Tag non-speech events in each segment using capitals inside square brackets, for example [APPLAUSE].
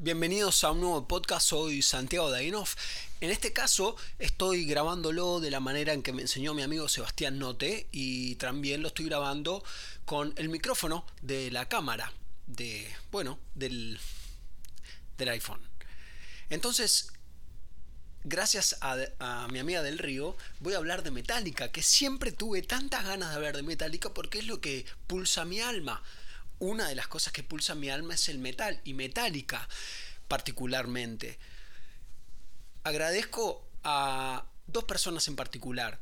Bienvenidos a un nuevo podcast, soy Santiago Dainov. En este caso estoy grabándolo de la manera en que me enseñó mi amigo Sebastián Note y también lo estoy grabando con el micrófono de la cámara de, bueno, del, del iPhone. Entonces, gracias a, a, mi amiga del Río, voy a hablar de Metallica, que siempre tuve tantas ganas de hablar de Metallica porque es lo que pulsa mi alma una de las cosas que pulsa mi alma es el metal y metálica particularmente. Agradezco a dos personas en particular.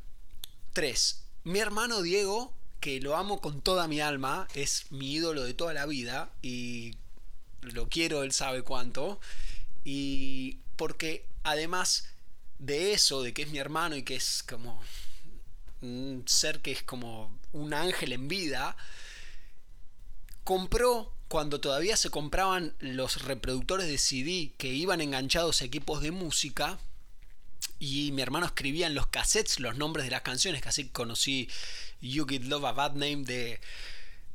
Tres. Mi hermano Diego, que lo amo con toda mi alma, es mi ídolo de toda la vida y lo quiero, él sabe cuánto. Y porque además de eso, de que es mi hermano y que es como un ser que es como un ángel en vida, compró cuando todavía se compraban los reproductores de CD que iban enganchados a equipos de música y mi hermano escribía en los cassettes los nombres de las canciones, que así conocí You Get Love a Bad Name de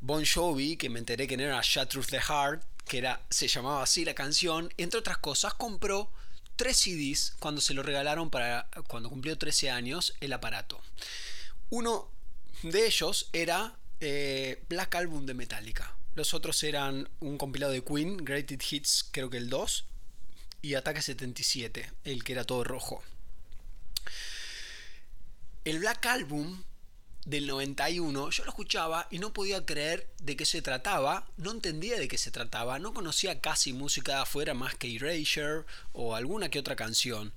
Bon Jovi, que me enteré que no era Shut Truth the Heart, que era, se llamaba así la canción, entre otras cosas compró tres CDs cuando se lo regalaron para cuando cumplió 13 años el aparato. Uno de ellos era eh, Black Album de Metallica. Los otros eran un compilado de Queen, Greatest Hits, creo que el 2, y Ataque 77, el que era todo rojo. El Black Album del 91, yo lo escuchaba y no podía creer de qué se trataba, no entendía de qué se trataba, no conocía casi música de afuera más que Erasure o alguna que otra canción.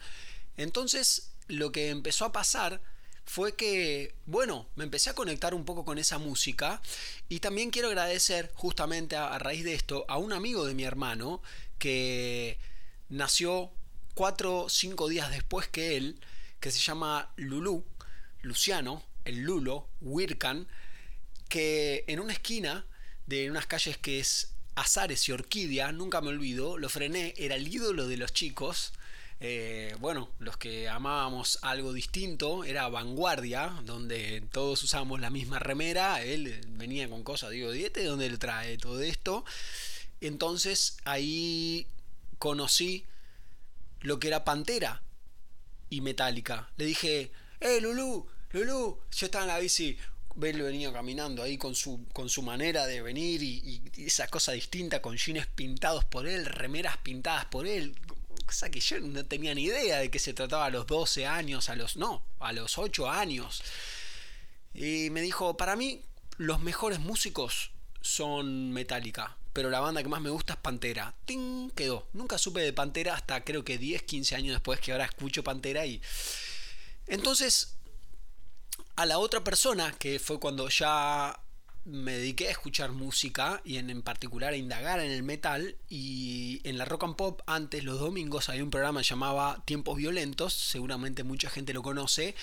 Entonces, lo que empezó a pasar fue que, bueno, me empecé a conectar un poco con esa música y también quiero agradecer justamente a, raíz de esto a un amigo de mi hermano que nació cuatro o cinco días después que él, que se llama Lulú, Luciano, el Lulo, Wirkan, que en una esquina de unas calles que es Azares y Orquídea, nunca me olvido, lo frené, era el ídolo de los chicos, eh, bueno, los que amábamos algo distinto, era vanguardia, donde todos usábamos la misma remera, él venía con cosas, digo, ¿de dónde le trae todo esto? Entonces ahí conocí lo que era Pantera y Metallica. Le dije, ¡eh, Lulu! Lulu, yo estaba en la bici, él venía caminando ahí con su, con su manera de venir y, y, esa cosa distinta, con jeans pintados por él, remeras pintadas por él, cosa que yo no tenía ni idea de que se trataba a los 12 años, a los no, a los 8 años. Y me dijo, para mí los mejores músicos son Metallica, pero la banda que más me gusta es Pantera. ¡Ting! Quedó. Nunca supe de Pantera hasta creo que 10, 15 años después que ahora escucho Pantera y... Entonces, a la otra persona, que fue cuando ya me dediqué a escuchar música y en, en, particular a indagar en el metal y en la rock and pop antes los domingos había un programa llamaba Tiempos Violentos, seguramente mucha gente lo conoce,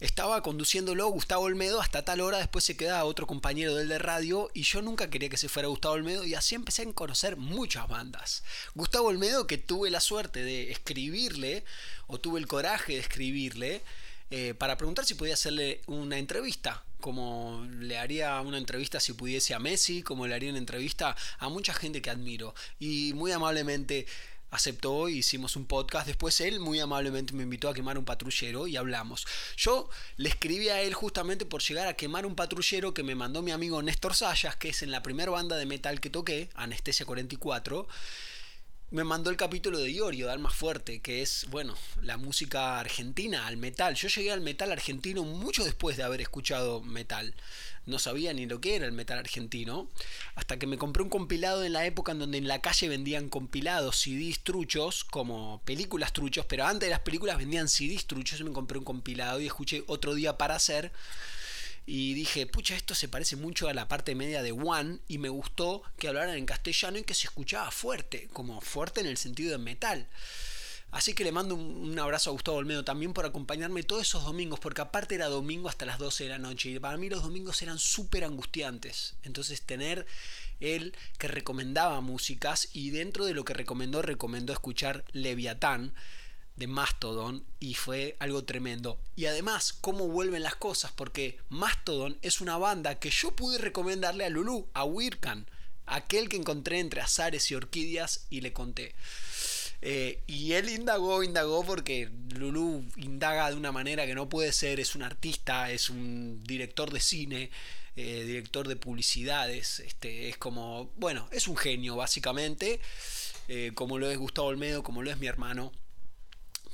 estaba conduciéndolo Gustavo Olmedo hasta tal hora, después se quedaba otro compañero del de radio y yo nunca quería que se fuera Gustavo Olmedo y así empecé a conocer muchas bandas. Gustavo Olmedo que tuve la suerte de escribirle o tuve el coraje de escribirle, eh, para preguntar si podía hacerle una entrevista, como le haría una entrevista si pudiese a Messi, como le haría una entrevista a mucha gente que admiro. Y muy amablemente aceptó hicimos un podcast. Después él muy amablemente me invitó a quemar un patrullero y hablamos. Yo le escribí a él justamente por llegar a quemar un patrullero que me mandó mi amigo Néstor Sayas, que es en la primera banda de metal que toqué, Anestesia 44 me mandó el capítulo de Iorio, de Alma Fuerte, que es, bueno, la música argentina, al metal. Yo llegué al metal argentino mucho después de haber escuchado metal. No sabía ni lo que era el metal argentino, hasta que me compré un compilado en la época en donde en la calle vendían compilados, CDs truchos, como películas truchos, pero antes de las películas vendían CDs truchos, y me compré un compilado y escuché otro día para hacer y dije, pucha, esto se parece mucho a la parte media de One y me gustó que hablaran en castellano y que se escuchaba fuerte, como fuerte en el sentido de metal. Así que le mando un, abrazo a Gustavo Olmedo también por acompañarme todos esos domingos, porque aparte era domingo hasta las 12 de la noche y para mí los domingos eran súper angustiantes. Entonces tener él que recomendaba músicas y dentro de lo que recomendó, recomendó escuchar Leviatán de Mastodon y fue algo tremendo. Y además, cómo vuelven las cosas, porque Mastodon es una banda que yo pude recomendarle a Lulu, a Wirkan, aquel que encontré entre azares y orquídeas y le conté. Eh, y él indagó, indagó porque Lulu indaga de una manera que no puede ser, es un artista, es un director de cine, eh, director de publicidades, este, es como, bueno, es un genio básicamente, eh, como lo es Gustavo Olmedo, como lo es mi hermano.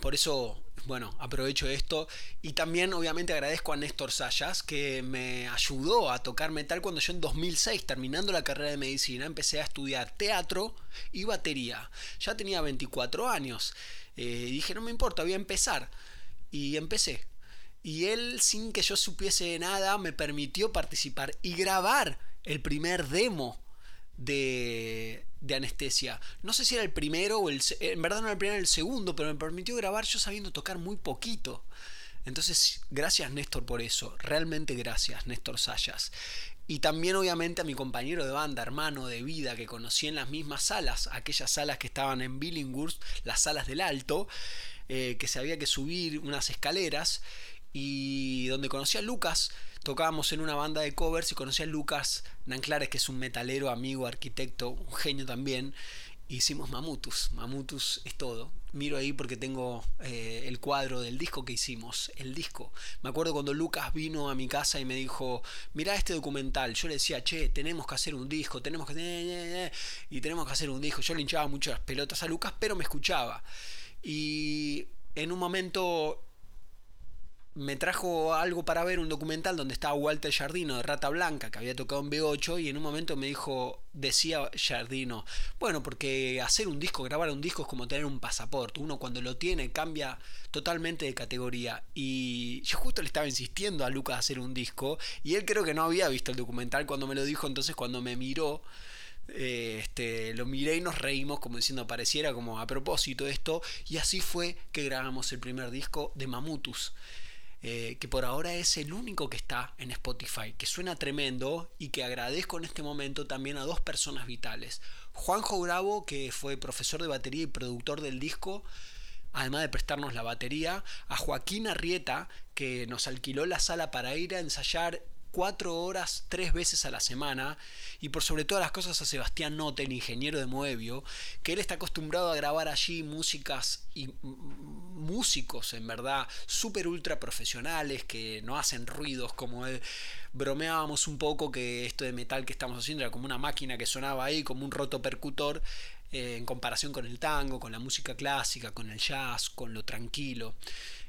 Por eso bueno, aprovecho esto y también obviamente agradezco a Néstor Sayas que me ayudó a tocar metal cuando yo en 2006, terminando la carrera de medicina, empecé a estudiar teatro y batería. Ya tenía 24 años. Eh, dije, no me importa, voy a empezar. Y empecé. Y él, sin que yo supiese nada, me permitió participar y grabar el primer demo de, anestesia. No sé si era el primero o el... En verdad no era el primero, el segundo, pero me permitió grabar yo sabiendo tocar muy poquito. Entonces, gracias Néstor por eso. Realmente gracias, Néstor Sayas. Y también obviamente a mi compañero de banda, hermano de vida, que conocí en las mismas salas, aquellas salas que estaban en Billinghurst, las salas del alto, eh, que se había que subir unas escaleras, y donde conocí a Lucas, tocábamos en una banda de covers y conocí a Lucas Nanclares, que es un metalero, amigo, arquitecto, un genio también. Hicimos Mamutus. Mamutus es todo. Miro ahí porque tengo eh, el cuadro del disco que hicimos. El disco. Me acuerdo cuando Lucas vino a mi casa y me dijo: Mirá este documental. Yo le decía: Che, tenemos que hacer un disco. Tenemos que. Y tenemos que hacer un disco. Yo le hinchaba mucho las pelotas a Lucas, pero me escuchaba. Y en un momento me trajo algo para ver, un documental donde estaba Walter Jardino de Rata Blanca, que había tocado en B8, y en un momento me dijo, decía Jardino, bueno, porque hacer un disco, grabar un disco es como tener un pasaporte, uno cuando lo tiene cambia totalmente de categoría. Y yo justo le estaba insistiendo a Lucas a hacer un disco, y él creo que no había visto el documental cuando me lo dijo, entonces cuando me miró, eh, este, lo miré y nos reímos como diciendo pareciera como a propósito esto. Y así fue que grabamos el primer disco de Mamutus eh, que por ahora es el único que está en Spotify, que suena tremendo y que agradezco en este momento también a dos personas vitales. Juanjo Bravo, que fue profesor de batería y productor del disco, además de prestarnos la batería, a Joaquín Arrieta, que nos alquiló la sala para ir a ensayar cuatro horas tres veces a la semana y por sobre todas las cosas a Sebastián Noten, ingeniero de Moebio, que él está acostumbrado a grabar allí músicas y músicos en verdad súper ultra profesionales que no hacen ruidos como él. Bromeábamos un poco que esto de metal que estamos haciendo era como una máquina que sonaba ahí, como un roto percutor, eh, en comparación con el tango, con la música clásica, con el jazz, con lo tranquilo.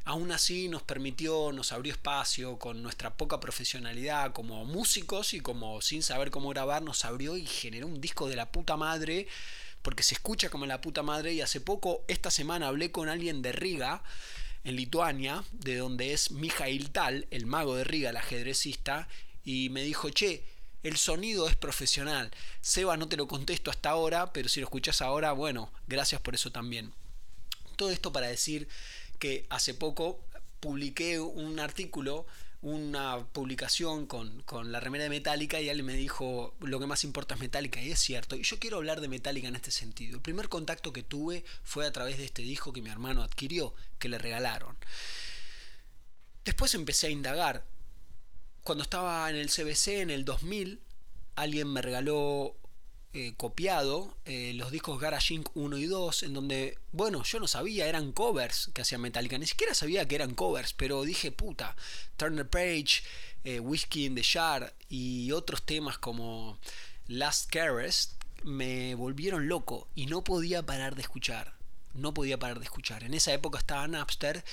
Aún así nos permitió, nos abrió espacio con nuestra poca profesionalidad como músicos y como sin saber cómo grabar, nos abrió y generó un disco de la puta madre, porque se escucha como la puta madre y hace poco, esta semana hablé con alguien de Riga, en Lituania, de donde es Mijail Tal, el mago de Riga, el ajedrecista, y me dijo, che, el sonido es profesional. Seba, no te lo contesto hasta ahora, pero si lo escuchas ahora, bueno, gracias por eso también. Todo esto para decir que hace poco publiqué un artículo, una publicación con, la remera de Metallica y alguien me dijo lo que más importa es Metallica y es cierto. Y yo quiero hablar de Metallica en este sentido. El primer contacto que tuve fue a través de este disco que mi hermano adquirió, que le regalaron. Después empecé a indagar. Cuando estaba en el CBC en el 2000, alguien me regaló eh, copiado eh, los discos Garage Inc. 1 y 2, en donde, bueno, yo no sabía, eran covers que hacían Metallica, ni siquiera sabía que eran covers, pero dije, puta, Turner Page, eh, Whiskey in the Jar y otros temas como Last Caress me volvieron loco y no podía parar de escuchar no podía parar de escuchar. En esa época estaba Napster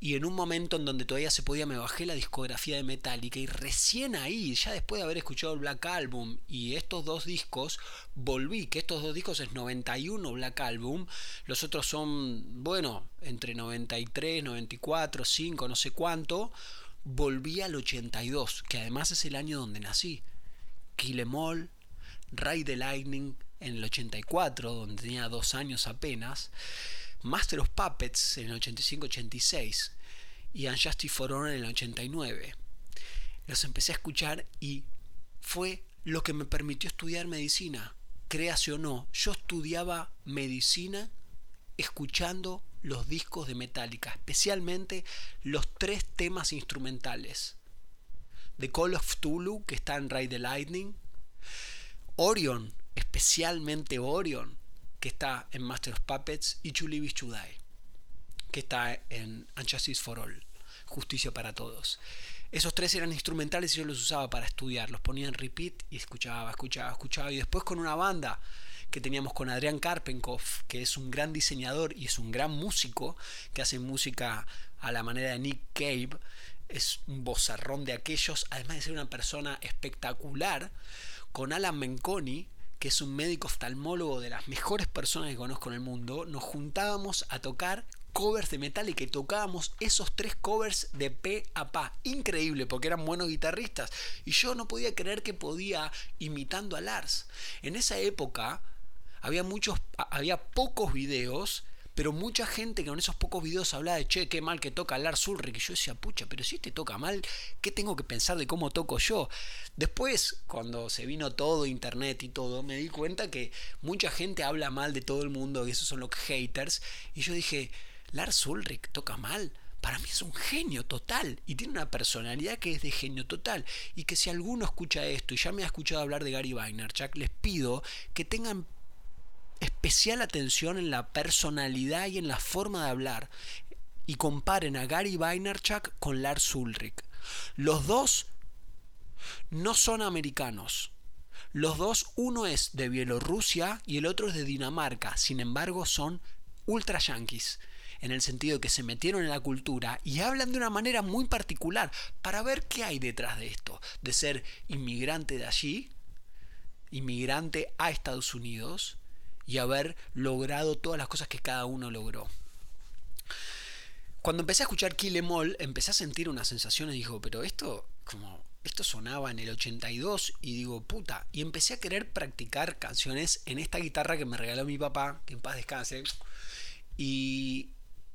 y en un momento en donde todavía se podía me bajé la discografía de Metallica y recién ahí, ya después de haber escuchado el Black Album y estos dos discos, volví, que estos dos discos es 91 Black Album, los otros son, bueno, entre 93, 94, 5, no sé cuánto, volví al 82, que además es el año donde nací. Kill Em All, Ride the Lightning, en el 84, donde tenía dos años apenas, Master of Puppets en el 85-86 y Unjustice for Honor en el 89. Los empecé a escuchar y fue lo que me permitió estudiar medicina. Créase o no, yo estudiaba medicina escuchando los discos de Metallica, especialmente los tres temas instrumentales. The Call of Tulu, que está en Ride the Lightning, Orion, especialmente Orion, que está en Master of Puppets, y Chulivis Chudai, que está en Justice for All, Justicia para Todos. Esos tres eran instrumentales y yo los usaba para estudiar, los ponía en repeat y escuchaba, escuchaba, escuchaba. Y después con una banda que teníamos con Adrián Karpenkov, que es un gran diseñador y es un gran músico, que hace música a la manera de Nick Cave, es un bozarrón de aquellos, además de ser una persona espectacular, con Alan Menconi, que es un médico oftalmólogo de las mejores personas que conozco en el mundo, nos juntábamos a tocar covers de Metallica y tocábamos esos tres covers de P a pa. Increíble, porque eran buenos guitarristas. Y yo no podía creer que podía imitando a Lars. En esa época había muchos, había pocos videos pero mucha gente que con esos pocos videos hablaba de che, qué mal que toca Lars Ulrich. Y yo decía, pucha, pero si este toca mal, ¿qué tengo que pensar de cómo toco yo? Después, cuando se vino todo internet y todo, me di cuenta que mucha gente habla mal de todo el mundo, y esos son los haters. Y yo dije, Lars Ulrich toca mal. Para mí es un genio total y tiene una personalidad que es de genio total. Y que si alguno escucha esto y ya me ha escuchado hablar de Gary Vaynerchuk, les pido que tengan especial atención en la personalidad y en la forma de hablar y comparen a Gary Vaynerchuk con Lars Ulrich. Los dos no son americanos. Los dos, uno es de Bielorrusia y el otro es de Dinamarca. Sin embargo, son ultra yankees en el sentido que se metieron en la cultura y hablan de una manera muy particular para ver qué hay detrás de esto, de ser inmigrante de allí, inmigrante a Estados Unidos y haber logrado todas las cosas que cada uno logró. Cuando empecé a escuchar Kill Em empecé a sentir una sensación y digo, pero esto como esto sonaba en el 82 y digo, puta, y empecé a querer practicar canciones en esta guitarra que me regaló mi papá, que en paz descanse. Y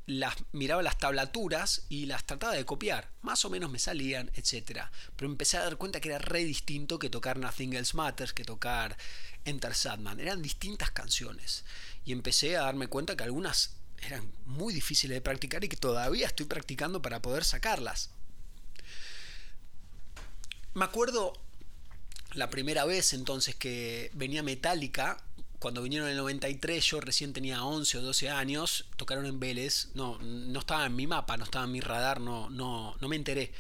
las miraba las tablaturas y las trataba de copiar. Más o menos me salían, etc. Pero empecé a dar cuenta que era re distinto que tocar Nothing Else Matters, que tocar Enter Sadman. Eran distintas canciones. Y empecé a darme cuenta que algunas eran muy difíciles de practicar y que todavía estoy practicando para poder sacarlas. Me acuerdo la primera vez entonces que venía Metallica cuando vinieron en el 93, yo recién tenía 11 o 12 años, tocaron en Vélez, no, no estaba en mi mapa, no estaba en mi radar, no, no, no me enteré.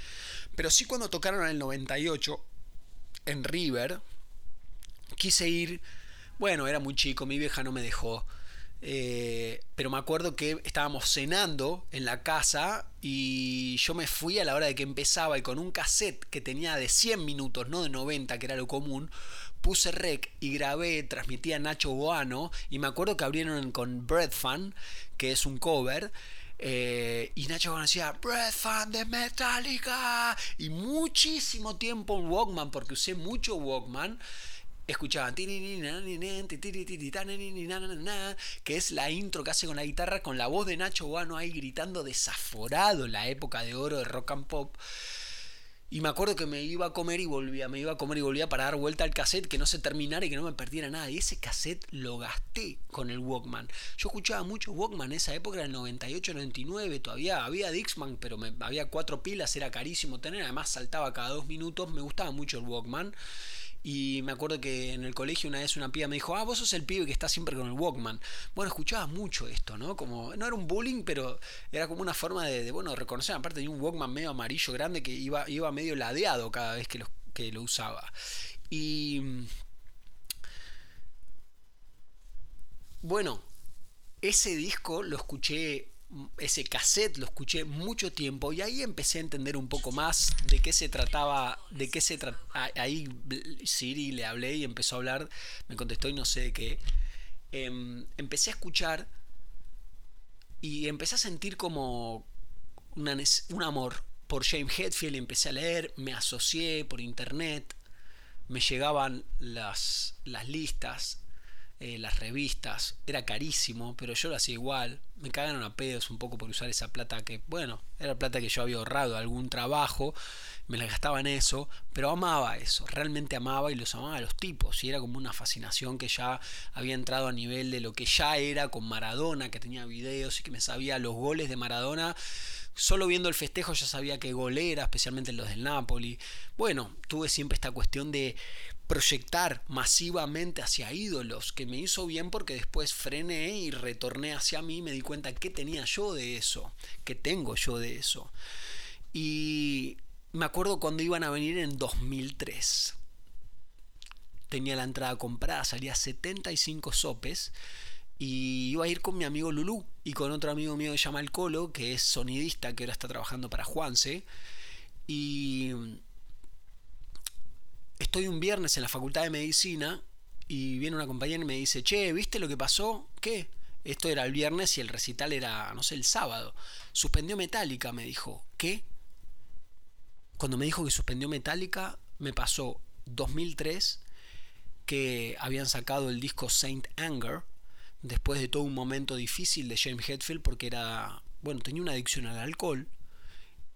Pero sí cuando tocaron en el 98, en River, quise ir, bueno, era muy chico, mi vieja no me dejó. Eh, pero me acuerdo que estábamos cenando en la casa y yo me fui a la hora de que empezaba y con un cassette que tenía de 100 minutos, no de 90, que era lo común, puse rec y grabé, transmitía Nacho Boano y me acuerdo que abrieron con Bread Fan, que es un cover. Eh, y Nacho Boano decía Bread Fan de Metallica y muchísimo tiempo en Walkman porque usé mucho Walkman escuchaban que es la intro que hace con la guitarra con la voz de Nacho Boano ahí gritando desaforado en la época de oro de rock and pop y me acuerdo que me iba a comer y volvía, me iba a comer y volvía para dar vuelta al cassette, que no se terminara y que no me perdiera nada. Y ese cassette lo gasté con el Walkman. Yo escuchaba mucho Walkman en esa época, era el 98, 99, todavía había Dixman, pero me, había cuatro pilas, era carísimo tener, además saltaba cada dos minutos, me gustaba mucho el Walkman. Y me acuerdo que en el colegio una vez una piba me dijo, ah, vos sos el pibe que está siempre con el Walkman. Bueno, escuchaba mucho esto, ¿no? Como, no era un bullying, pero era como una forma de, bueno, reconocer, aparte de un Walkman medio amarillo grande que iba, iba medio ladeado cada vez que lo, que lo usaba. Y... Bueno, ese disco lo escuché ese cassette lo escuché mucho tiempo y ahí empecé a entender un poco más de qué se trataba, de qué se trataba. Ahí Siri le hablé y empezó a hablar, me contestó y no sé de qué. Em, empecé a escuchar y empecé a sentir como un amor por James Hetfield, empecé a leer, me asocié por internet, me llegaban las, las listas eh, las revistas, era carísimo, pero yo lo hacía igual. Me cagaron a pedos un poco por usar esa plata que, bueno, era plata que yo había ahorrado algún trabajo, me la gastaba en eso, pero amaba eso, realmente amaba y los amaba a los tipos, y era como una fascinación que ya había entrado a nivel de lo que ya era con Maradona, que tenía videos y que me sabía los goles de Maradona. Solo viendo el festejo ya sabía que gol era, especialmente los del Napoli. Bueno, tuve siempre esta cuestión de proyectar masivamente hacia ídolos, que me hizo bien porque después frené y retorné hacia mí y me di cuenta que tenía yo de eso, que tengo yo de eso. Y me acuerdo cuando iban a venir en 2003. Tenía la entrada comprada, salía 75 sopes y iba a ir con mi amigo Lulú y con otro amigo mío que se llama El Colo, que es sonidista, que ahora está trabajando para Juanse. Y estoy un viernes en la Facultad de Medicina y viene una compañera y me dice, che, ¿viste lo que pasó? ¿Qué? Esto era el viernes y el recital era, no sé, el sábado. Suspendió Metallica, me dijo. ¿Qué? Cuando me dijo que suspendió Metallica, me pasó 2003, que habían sacado el disco Saint Anger, después de todo un momento difícil de James Hetfield, porque era, bueno, tenía una adicción al alcohol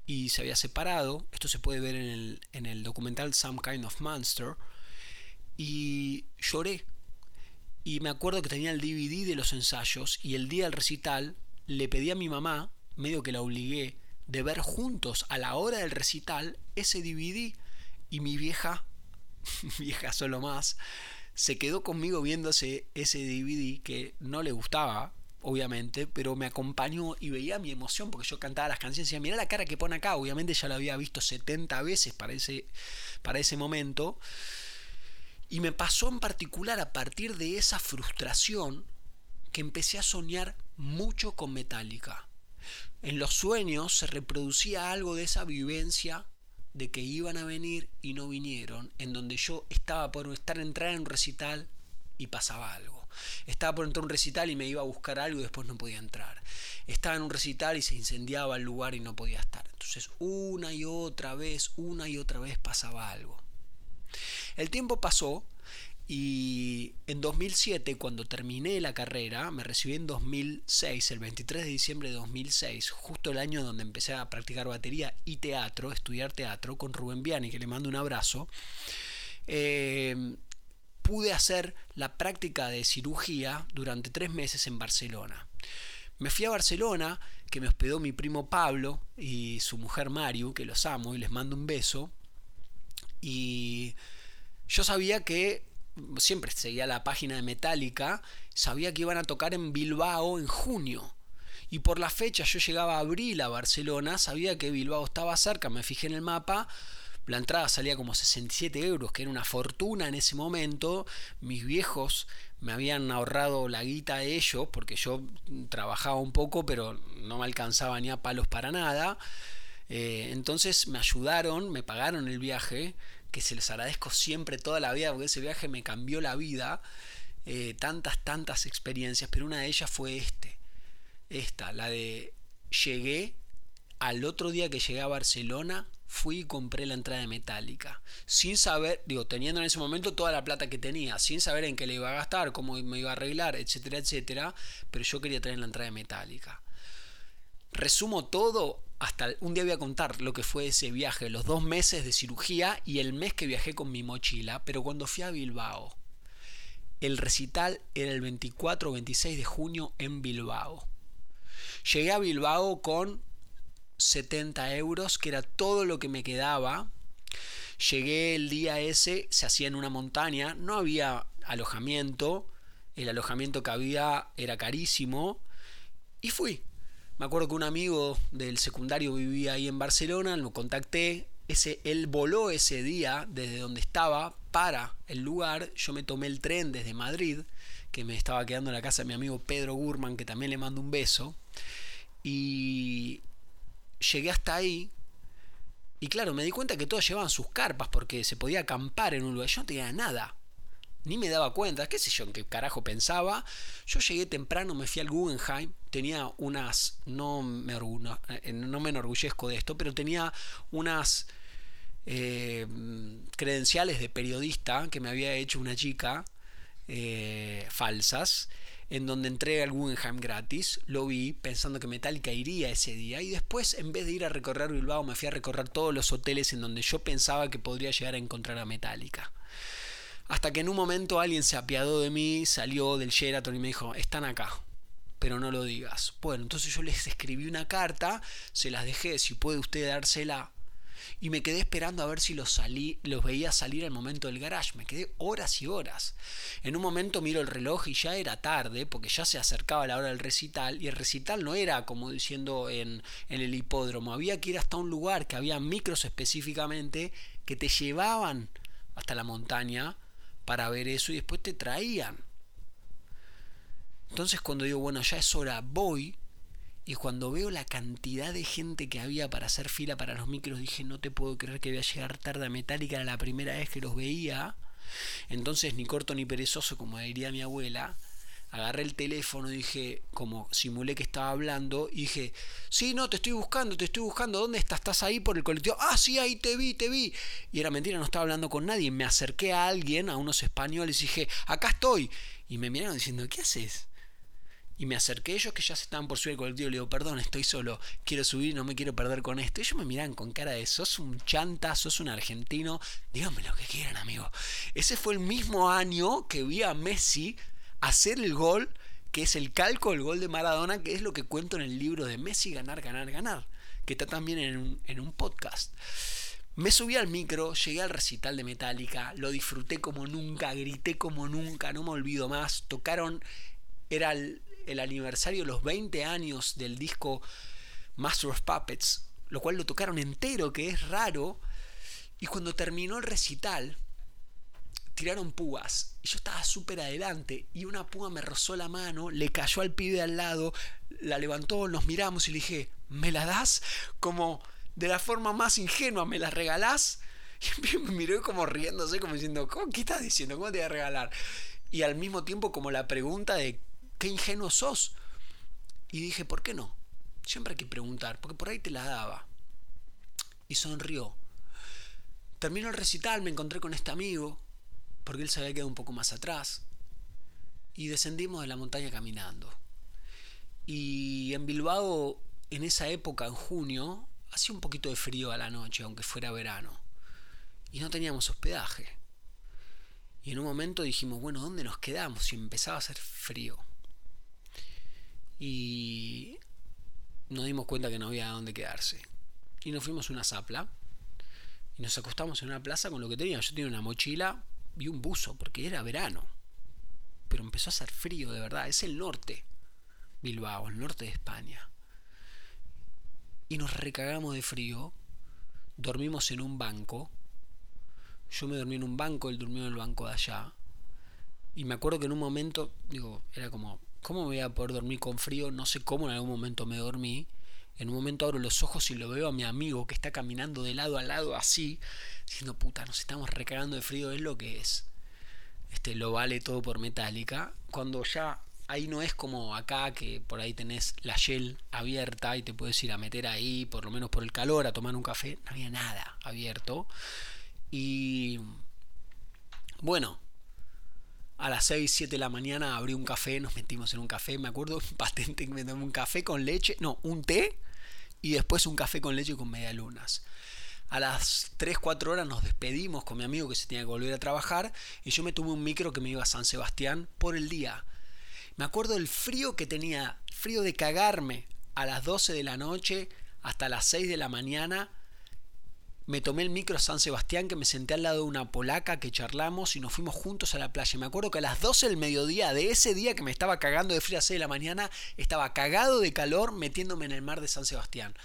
y se había separado. Esto se puede ver en el, en el documental Some Kind of Monster. Y lloré. Y me acuerdo que tenía el DVD de los ensayos y el día del recital le pedí a mi mamá, medio que la obligué, de ver juntos a la hora del recital ese DVD. Y mi vieja, [LAUGHS] vieja solo más, se quedó conmigo viéndose ese DVD que no le gustaba, obviamente, pero me acompañó y veía mi emoción porque yo cantaba las canciones y decía, mira la cara que pone acá, obviamente ya lo había visto 70 veces para ese, para ese momento. Y me pasó en particular a partir de esa frustración que empecé a soñar mucho con Metallica. En los sueños se reproducía algo de esa vivencia de que iban a venir y no vinieron, en donde yo estaba por estar entrar en un recital y pasaba algo. Estaba por entrar a un recital y me iba a buscar algo y después no podía entrar. Estaba en un recital y se incendiaba el lugar y no podía estar. Entonces una y otra vez, una y otra vez pasaba algo. El tiempo pasó y en 2007, cuando terminé la carrera, me recibí en 2006, el 23 de diciembre de 2006, justo el año donde empecé a practicar batería y teatro, estudiar teatro, con Rubén Viani, que le mando un abrazo. Eh, pude hacer la práctica de cirugía durante tres meses en Barcelona. Me fui a Barcelona, que me hospedó mi primo Pablo y su mujer Mario, que los amo y les mando un beso. Y yo sabía que, siempre seguía la página de Metallica, sabía que iban a tocar en Bilbao en junio. Y por la fecha yo llegaba a abril a Barcelona, sabía que Bilbao estaba cerca, me fijé en el mapa, la entrada salía como 67 euros, que era una fortuna en ese momento. Mis viejos me habían ahorrado la guita de ellos, porque yo trabajaba un poco, pero no me alcanzaba ni a palos para nada. Eh, entonces me ayudaron, me pagaron el viaje, que se les agradezco siempre toda la vida, porque ese viaje me cambió la vida. Eh, tantas, tantas experiencias, pero una de ellas fue este. Esta, la de llegué al otro día que llegué a Barcelona, fui y compré la entrada de Metallica. Sin saber, digo, teniendo en ese momento toda la plata que tenía, sin saber en qué le iba a gastar, cómo me iba a arreglar, etcétera, etcétera, pero yo quería tener la entrada de Metallica. Resumo todo, hasta un día voy a contar lo que fue ese viaje, los dos meses de cirugía y el mes que viajé con mi mochila, pero cuando fui a Bilbao, el recital era el 24 o 26 de junio en Bilbao. Llegué a Bilbao con 70 euros, que era todo lo que me quedaba. Llegué el día ese, se hacía en una montaña, no había alojamiento, el alojamiento que había era carísimo, y fui. Me acuerdo que un amigo del secundario vivía ahí en Barcelona, lo contacté, ese, él voló ese día desde donde estaba para el lugar, yo me tomé el tren desde Madrid, que me estaba quedando en la casa de mi amigo Pedro Gurman, que también le mando un beso, y llegué hasta ahí y claro, me di cuenta que todos llevaban sus carpas porque se podía acampar en un lugar. Yo no tenía nada. Ni me daba cuenta, qué sé yo en qué carajo pensaba. Yo llegué temprano, me fui al Guggenheim, tenía unas, no me, eh, no me enorgullezco de esto, pero tenía unas eh, credenciales de periodista que me había hecho una chica eh, falsas en donde entré al Guggenheim gratis, lo vi pensando que Metallica iría ese día y después en vez de ir a recorrer Bilbao me fui a recorrer todos los hoteles en donde yo pensaba que podría llegar a encontrar a Metallica. Hasta que en un momento alguien se apiadó de mí, salió del Sheraton y me dijo, están acá, pero no lo digas. Bueno, entonces yo les escribí una carta, se las dejé, si puede usted dársela. Y me quedé esperando a ver si los, salí, los veía salir al momento del garage. Me quedé horas y horas. En un momento miro el reloj y ya era tarde porque ya se acercaba la hora del recital y el recital no era como diciendo en, en el hipódromo, había que ir hasta un lugar que había micros específicamente que te llevaban hasta la montaña para ver eso y después te traían. Entonces cuando digo, bueno, ya es hora, voy, y cuando veo la cantidad de gente que había para hacer fila para los micros, dije, no te puedo creer que voy a llegar tarde a Metallica, era la primera vez que los veía. Entonces, ni corto ni perezoso, como diría mi abuela, agarré el teléfono y dije, como simulé que estaba hablando, y dije, sí, no, te estoy buscando, te estoy buscando, ¿dónde estás? ¿Estás ahí por el colectivo? Ah, sí, ahí te vi, te vi. Y era mentira, no estaba hablando con nadie. Me acerqué a alguien, a unos españoles, y dije, acá estoy. Y me miraron diciendo, ¿qué haces? Y me acerqué a ellos que ya se estaban por subir al colectivo. Le digo, perdón, estoy solo, quiero subir, no me quiero perder con esto. Ellos me miran con cara de, sos un chanta, sos un argentino. Díganme lo que quieran, amigo. Ese fue el mismo año que vi a Messi hacer el gol, que es el calco del gol de Maradona, que es lo que cuento en el libro de Messi, ganar, ganar, ganar. Que está también en un, en un podcast. Me subí al micro, llegué al recital de Metallica, lo disfruté como nunca, grité como nunca, no me olvido más. Tocaron, era el, el aniversario de los 20 años del disco Master of Puppets, lo cual lo tocaron entero, que es raro. Y cuando terminó el recital, tiraron púas. Y yo estaba súper adelante. Y una púa me rozó la mano, le cayó al pibe al lado, la levantó, nos miramos y le dije, ¿me la das? Como de la forma más ingenua, ¿me la regalás? [LAUGHS] Y me miró como riéndose, como diciendo, ¿cómo, ¿qué estás diciendo? ¿Cómo te voy a regalar? Y al mismo tiempo como la pregunta de qué ingenuo sos. Y dije, ¿por qué no? Siempre hay que preguntar, porque por ahí te la daba. Y sonrió. Terminó el recital, me encontré con este amigo, porque él se había quedado un poco más atrás. Y descendimos de la montaña caminando. Y en Bilbao, en esa época, en junio, hacía un poquito de frío a la noche, aunque fuera verano. Y no teníamos hospedaje. Y en un momento dijimos, bueno, ¿dónde nos quedamos? Y empezaba a hacer frío y nos dimos cuenta que no había dónde quedarse. Y nos fuimos a una zapla y nos acostamos en una plaza con lo que teníamos. Yo tenía una mochila y un buzo porque era verano. Pero empezó a hacer frío de verdad. Es el norte, Bilbao, el norte de España. Y nos recagamos de frío. Dormimos en un banco. Yo me dormí en un banco, él durmió en el banco de allá. Y me acuerdo que en un momento, digo, era como, ¿Cómo voy a poder dormir con frío? No sé cómo en algún momento me dormí. En un momento abro los ojos y lo veo a mi amigo que está caminando de lado a lado así, diciendo, puta, nos estamos recagando de frío, es lo que es. Este, lo vale todo por metálica. Cuando ya ahí no es como acá que por ahí tenés la Shell abierta y te puedes ir a meter ahí, por lo menos por el calor, a tomar un café. No había nada abierto. Y bueno, a las 6, 7 de la mañana abrí un café, nos metimos en un café, me acuerdo [LAUGHS] patente que me tomé un café con leche, no, un té y después un café con leche con medialunas. A las 3, 4 horas nos despedimos con mi amigo que se tenía que volver a trabajar y yo me tomé un micro que me iba a San Sebastián por el día. Me acuerdo del frío que tenía, frío de cagarme a las 12 de la noche hasta las 6 de la mañana me tomé el micro a San Sebastián, que me senté al lado de una polaca que charlamos y nos fuimos juntos a la playa. Me acuerdo que a las 12 del mediodía de ese día que me estaba cagando de frío a 6 de la mañana, estaba cagado de calor metiéndome en el mar de San Sebastián.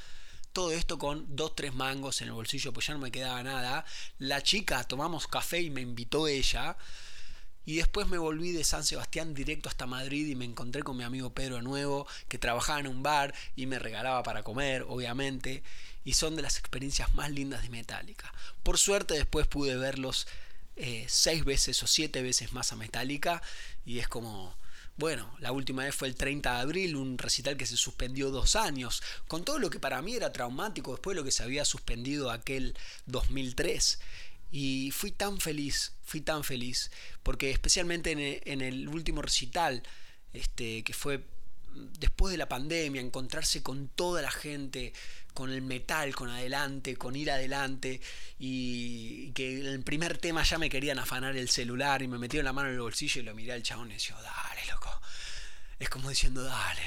Todo esto con dos, tres mangos en el bolsillo, pues ya no me quedaba nada. La chica, tomamos café y me invitó ella. Y después me volví de San Sebastián directo hasta Madrid y me encontré con mi amigo Pedro nuevo, que trabajaba en un bar y me regalaba para comer, obviamente y son de las experiencias más lindas de Metallica. Por suerte después pude verlos eh, seis veces o siete veces más a Metallica y es como, bueno, la última vez fue el 30 de abril, un recital que se suspendió dos años, con todo lo que para mí era traumático después de lo que se había suspendido aquel 2003. Y fui tan feliz, fui tan feliz, porque especialmente en el, último recital, este, que fue después de la pandemia, encontrarse con toda la gente, con el metal, con adelante, con ir adelante, y que el primer tema ya me querían afanar el celular y me metieron la mano en el bolsillo y lo miré al chabón y decía, dale, loco. Es como diciendo, dale,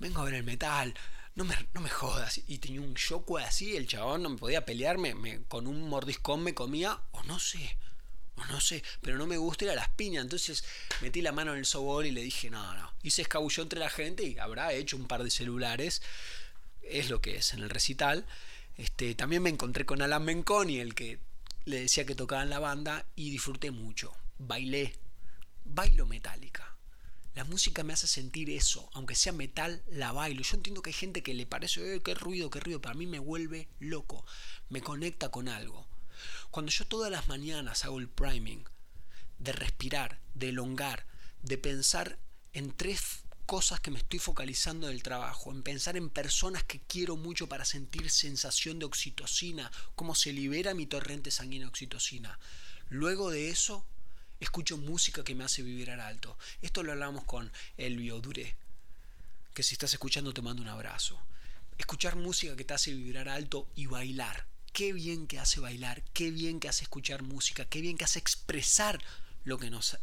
vengo a ver el metal, no me, no me jodas. Y tenía un shock así, el chabón no me podía pelearme, me, con un mordiscón me comía, o no sé, o no sé, pero no me gusta ir a las piñas. Entonces metí la mano en el sobol y le dije, no, no. Y se escabulló entre la gente y habrá hecho un par de celulares. Es lo que es en el recital. Este, también me encontré con Alan Menconi, el que le decía que tocaba en la banda, y disfruté mucho. Bailé. Bailo metálica la música me hace sentir eso, aunque sea metal, la bailo. Yo entiendo que hay gente que le parece, eh, qué ruido, qué ruido, para mí me vuelve loco, me conecta con algo. Cuando yo todas las mañanas hago el priming, de respirar, de elongar, de pensar en tres cosas que me estoy focalizando del trabajo, en pensar en personas que quiero mucho para sentir sensación de oxitocina, cómo se libera mi torrente sanguíneo oxitocina. Luego de eso, escucho música que me hace vibrar alto. Esto lo hablamos con Elvio Duré, que si estás escuchando te mando un abrazo. Escuchar música que te hace vibrar alto y bailar. Qué bien que hace bailar, qué bien que hace escuchar música, qué bien que hace expresar lo que nos...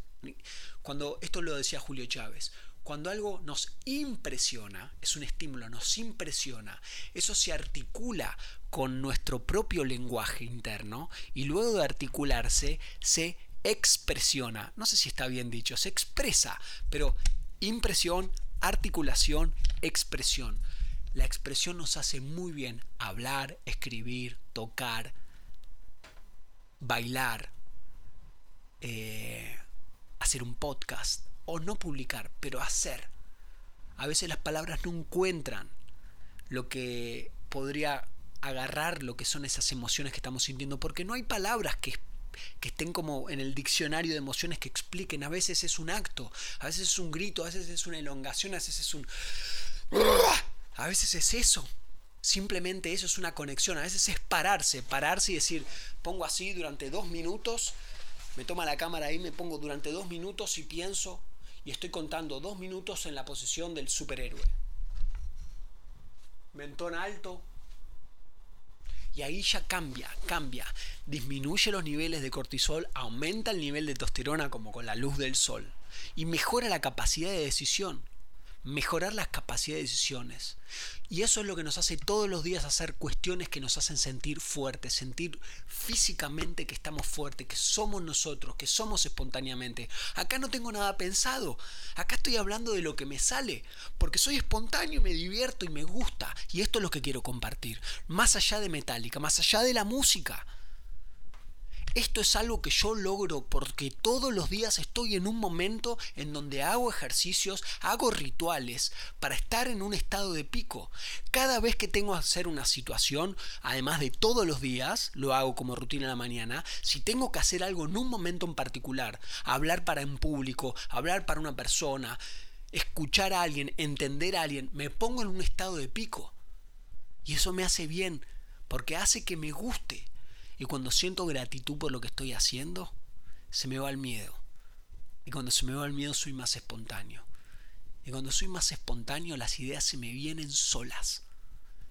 Cuando esto lo decía Julio Chávez, cuando algo nos impresiona, es un estímulo, nos impresiona, eso se articula con nuestro propio lenguaje interno y luego de articularse se expresiona, no sé si está bien dicho, se expresa, pero impresión, articulación, expresión. La expresión nos hace muy bien hablar, escribir, tocar, bailar, eh, hacer un podcast o no publicar, pero hacer. A veces las palabras no encuentran lo que podría agarrar lo que son esas emociones que estamos sintiendo, porque no hay palabras que que estén como en el diccionario de emociones que expliquen. A veces es un acto, a veces es un grito, a veces es una elongación, a veces es un... A veces es eso. Simplemente eso es una conexión. A veces es pararse, pararse y decir, pongo así durante dos minutos, me toma la cámara ahí, me pongo durante dos minutos y pienso y estoy contando dos minutos en la posición del superhéroe. Mentón alto, y ahí ya cambia, cambia. Disminuye los niveles de cortisol, aumenta el nivel de testosterona como con la luz del sol y mejora la capacidad de decisión mejorar las capacidades de decisiones. Y eso es lo que nos hace todos los días hacer cuestiones que nos hacen sentir fuertes, sentir físicamente que estamos fuertes, que somos nosotros, que somos espontáneamente. Acá no tengo nada pensado, acá estoy hablando de lo que me sale, porque soy espontáneo, me divierto y me gusta. Y esto es lo que quiero compartir, más allá de Metallica, más allá de la música. Esto es algo que yo logro porque todos los días estoy en un momento en donde hago ejercicios, hago rituales para estar en un estado de pico. Cada vez que tengo que hacer una situación, además de todos los días, lo hago como rutina en la mañana, si tengo que hacer algo en un momento en particular, hablar para un público, hablar para una persona, escuchar a alguien, entender a alguien, me pongo en un estado de pico. Y eso me hace bien, porque hace que me guste. Y cuando siento gratitud por lo que estoy haciendo, se me va el miedo. Y cuando se me va el miedo soy más espontáneo. Y cuando soy más espontáneo las ideas se me vienen solas.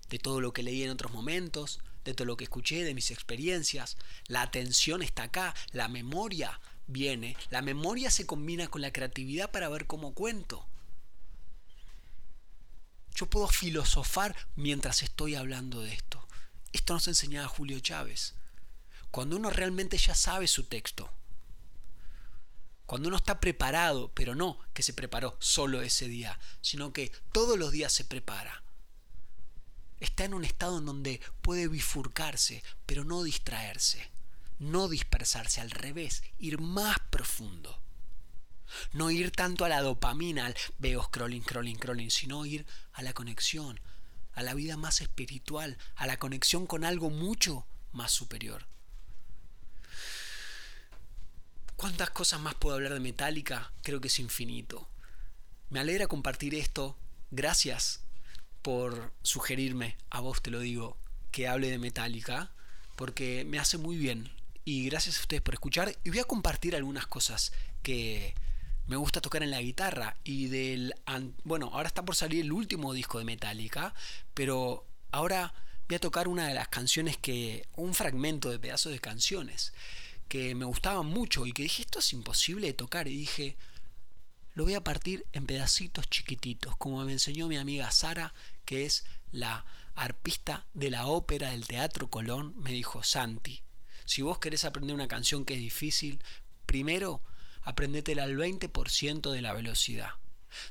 De todo lo que leí en otros momentos, de todo lo que escuché, de mis experiencias. La atención está acá, la memoria viene. La memoria se combina con la creatividad para ver cómo cuento. Yo puedo filosofar mientras estoy hablando de esto. Esto nos enseñaba Julio Chávez. Cuando uno realmente ya sabe su texto. Cuando uno está preparado, pero no que se preparó solo ese día, sino que todos los días se prepara. Está en un estado en donde puede bifurcarse, pero no distraerse, no dispersarse, al revés, ir más profundo. No ir tanto a la dopamina, al veo scrolling, scrolling, scrolling, sino ir a la conexión, a la vida más espiritual, a la conexión con algo mucho más superior. ¿Cuántas cosas más puedo hablar de Metallica? Creo que es infinito. Me alegra compartir esto. Gracias por sugerirme, a vos te lo digo, que hable de Metallica, porque me hace muy bien. Y gracias a ustedes por escuchar. Y voy a compartir algunas cosas que me gusta tocar en la guitarra. Y del. Bueno, ahora está por salir el último disco de Metallica, pero ahora voy a tocar una de las canciones que. un fragmento de pedazos de canciones que me gustaban mucho y que dije, esto es imposible de tocar. Y dije, lo voy a partir en pedacitos chiquititos, como me enseñó mi amiga Sara, que es la arpista de la ópera del Teatro Colón, me dijo, Santi, si vos querés aprender una canción que es difícil, primero aprendetela al 20% de la velocidad.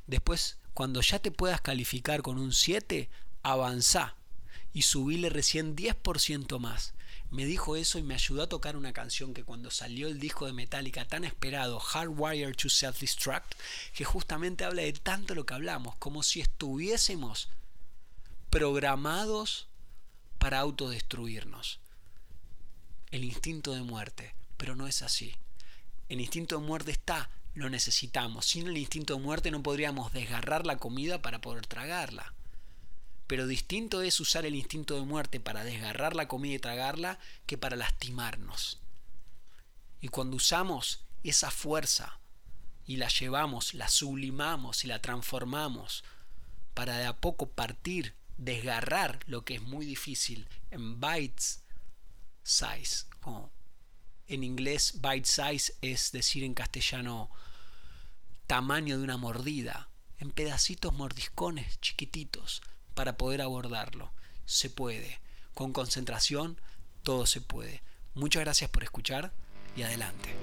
Después, cuando ya te puedas calificar con un 7, avanzá y subile recién 10% más. Me dijo eso y me ayudó a tocar una canción que cuando salió el disco de Metallica tan esperado, Hardwired to Self-Destruct, que justamente habla de tanto lo que hablamos, como si estuviésemos programados para autodestruirnos. El instinto de muerte, pero no es así. El instinto de muerte está, lo necesitamos. Sin el instinto de muerte no podríamos desgarrar la comida para poder tragarla. Pero distinto es usar el instinto de muerte para desgarrar la comida y tragarla que para lastimarnos. Y cuando usamos esa fuerza y la llevamos, la sublimamos y la transformamos para de a poco partir, desgarrar lo que es muy difícil en bytes size. en inglés bite size es decir en castellano tamaño de una mordida, en pedacitos mordiscones chiquititos para poder abordarlo. Se puede. Con concentración, todo se puede. Muchas gracias por escuchar y adelante.